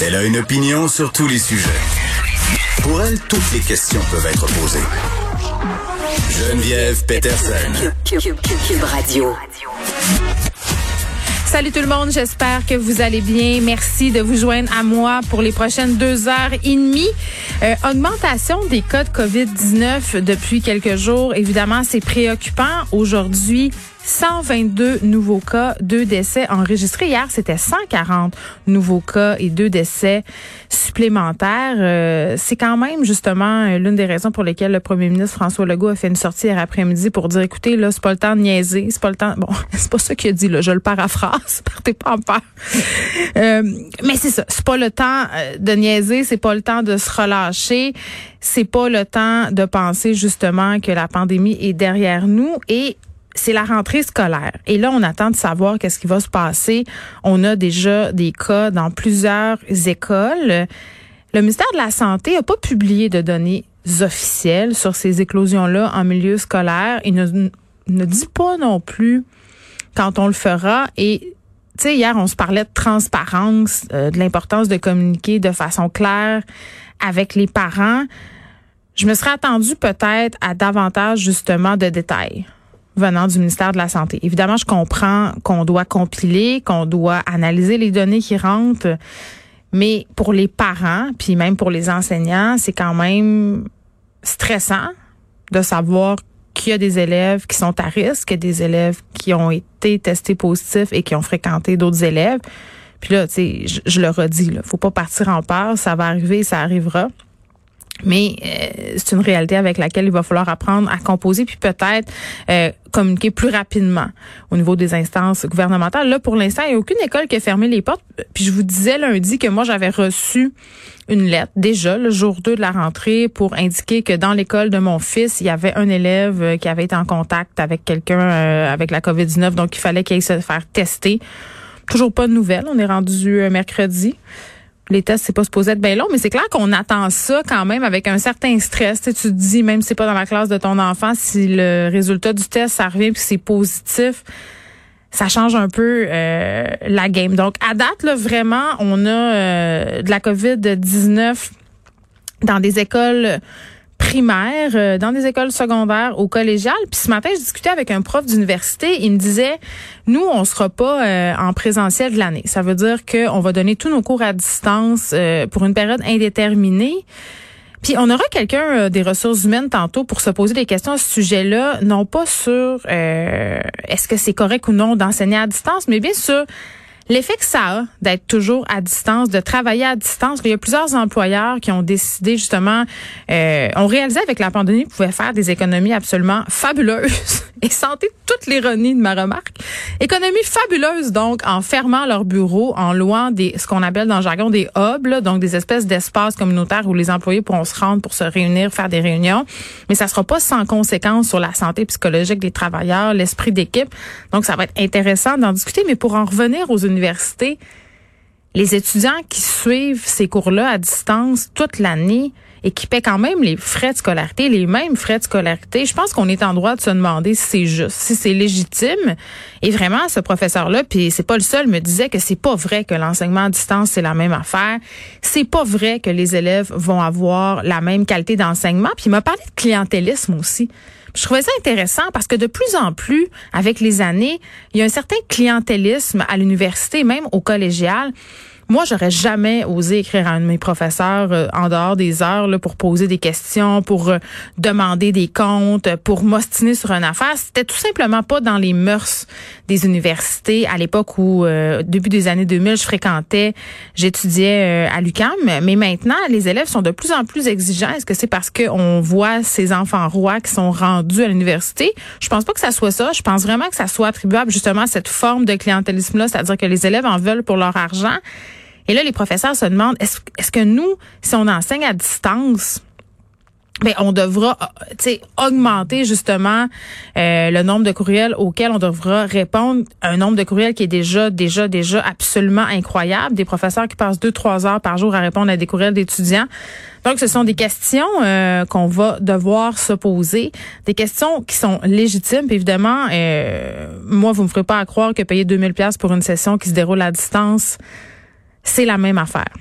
Elle a une opinion sur tous les sujets. Pour elle, toutes les questions peuvent être posées. Geneviève Peterson. Cube Radio. Salut tout le monde, j'espère que vous allez bien. Merci de vous joindre à moi pour les prochaines deux heures et demie. Euh, augmentation des cas de COVID-19 depuis quelques jours. Évidemment, c'est préoccupant. Aujourd'hui, 122 nouveaux cas, deux décès enregistrés. Hier, c'était 140 nouveaux cas et deux décès supplémentaires. Euh, c'est quand même justement euh, l'une des raisons pour lesquelles le premier ministre François Legault a fait une sortie hier après-midi pour dire, écoutez, là, c'est pas le temps de niaiser, c'est pas le temps. Bon, c'est pas ça qu'il a dit, là. Je le paraphrase. Partez pas en peur. Euh, mais c'est ça. C'est pas le temps de niaiser, c'est pas le temps de se relâcher. C'est pas le temps de penser justement que la pandémie est derrière nous et c'est la rentrée scolaire. Et là, on attend de savoir qu'est-ce qui va se passer. On a déjà des cas dans plusieurs écoles. Le ministère de la Santé n'a pas publié de données officielles sur ces éclosions-là en milieu scolaire. Il ne, ne dit pas non plus quand on le fera. Et tu sais, hier, on se parlait de transparence, euh, de l'importance de communiquer de façon claire avec les parents. Je me serais attendue peut-être à davantage justement de détails venant du ministère de la Santé. Évidemment, je comprends qu'on doit compiler, qu'on doit analyser les données qui rentrent, mais pour les parents, puis même pour les enseignants, c'est quand même stressant de savoir qu'il y a des élèves qui sont à risque, des élèves qui ont été testés positifs et qui ont fréquenté d'autres élèves. Puis là, tu sais, je, je, le redis, là, faut pas partir en peur, ça va arriver, ça arrivera. Mais euh, c'est une réalité avec laquelle il va falloir apprendre à composer, puis peut-être euh, communiquer plus rapidement au niveau des instances gouvernementales. Là, pour l'instant, il n'y a aucune école qui a fermé les portes. Puis je vous disais lundi que moi, j'avais reçu une lettre déjà le jour 2 de la rentrée pour indiquer que dans l'école de mon fils, il y avait un élève euh, qui avait été en contact avec quelqu'un avec la COVID-19, donc il fallait qu'il aille se faire tester. Toujours pas de nouvelles. On est rendu mercredi les tests, c'est pas supposé être bien long, mais c'est clair qu'on attend ça quand même avec un certain stress. Tu, te dis, même si c'est pas dans la classe de ton enfant, si le résultat du test, ça revient puis c'est positif, ça change un peu euh, la game. Donc, à date, là, vraiment, on a euh, de la COVID-19 dans des écoles primaire, euh, dans des écoles secondaires, au collégial. Puis ce matin, je discutais avec un prof d'université. Il me disait, nous, on sera pas euh, en présentiel de l'année. Ça veut dire qu'on va donner tous nos cours à distance euh, pour une période indéterminée. Puis on aura quelqu'un des ressources humaines tantôt pour se poser des questions à ce sujet-là, non pas sur est-ce que c'est correct ou non d'enseigner à distance, mais bien sûr L'effet que ça a d'être toujours à distance, de travailler à distance, il y a plusieurs employeurs qui ont décidé justement, euh, ont réalisé avec la pandémie qu'ils pouvaient faire des économies absolument fabuleuses. Et santé toute l'ironie de ma remarque. Économie fabuleuse donc en fermant leurs bureaux, en louant des ce qu'on appelle dans le jargon des hubs, donc des espèces d'espaces communautaires où les employés pourront se rendre pour se réunir, faire des réunions. Mais ça sera pas sans conséquence sur la santé psychologique des travailleurs, l'esprit d'équipe. Donc ça va être intéressant d'en discuter. Mais pour en revenir aux universités, les étudiants qui suivent ces cours-là à distance toute l'année, et qui paie quand même les frais de scolarité, les mêmes frais de scolarité, je pense qu'on est en droit de se demander si c'est juste, si c'est légitime. Et vraiment, ce professeur-là, puis c'est pas le seul, me disait que c'est pas vrai que l'enseignement à distance c'est la même affaire. C'est pas vrai que les élèves vont avoir la même qualité d'enseignement. Puis il m'a parlé de clientélisme aussi. Je trouvais ça intéressant parce que de plus en plus, avec les années, il y a un certain clientélisme à l'université, même au collégial. Moi, j'aurais jamais osé écrire à un de mes professeurs euh, en dehors des heures là, pour poser des questions, pour euh, demander des comptes, pour m'ostiner sur une affaire. C'était tout simplement pas dans les mœurs des universités à l'époque où, euh, début des années 2000, je fréquentais, j'étudiais à l'UCAM. Mais maintenant, les élèves sont de plus en plus exigeants. Est-ce que c'est parce qu'on voit ces enfants rois qui sont rendus à l'université? Je pense pas que ça soit ça. Je pense vraiment que ça soit attribuable justement à cette forme de clientélisme-là, c'est-à-dire que les élèves en veulent pour leur argent. Et là, les professeurs se demandent, est-ce est que nous, si on enseigne à distance, ben, on devra augmenter justement euh, le nombre de courriels auxquels on devra répondre. Un nombre de courriels qui est déjà, déjà, déjà absolument incroyable. Des professeurs qui passent deux, trois heures par jour à répondre à des courriels d'étudiants. Donc, ce sont des questions euh, qu'on va devoir se poser. Des questions qui sont légitimes. Puis évidemment, euh, moi, vous me ferez pas à croire que payer 2000 pièces pour une session qui se déroule à distance, c'est la même affaire.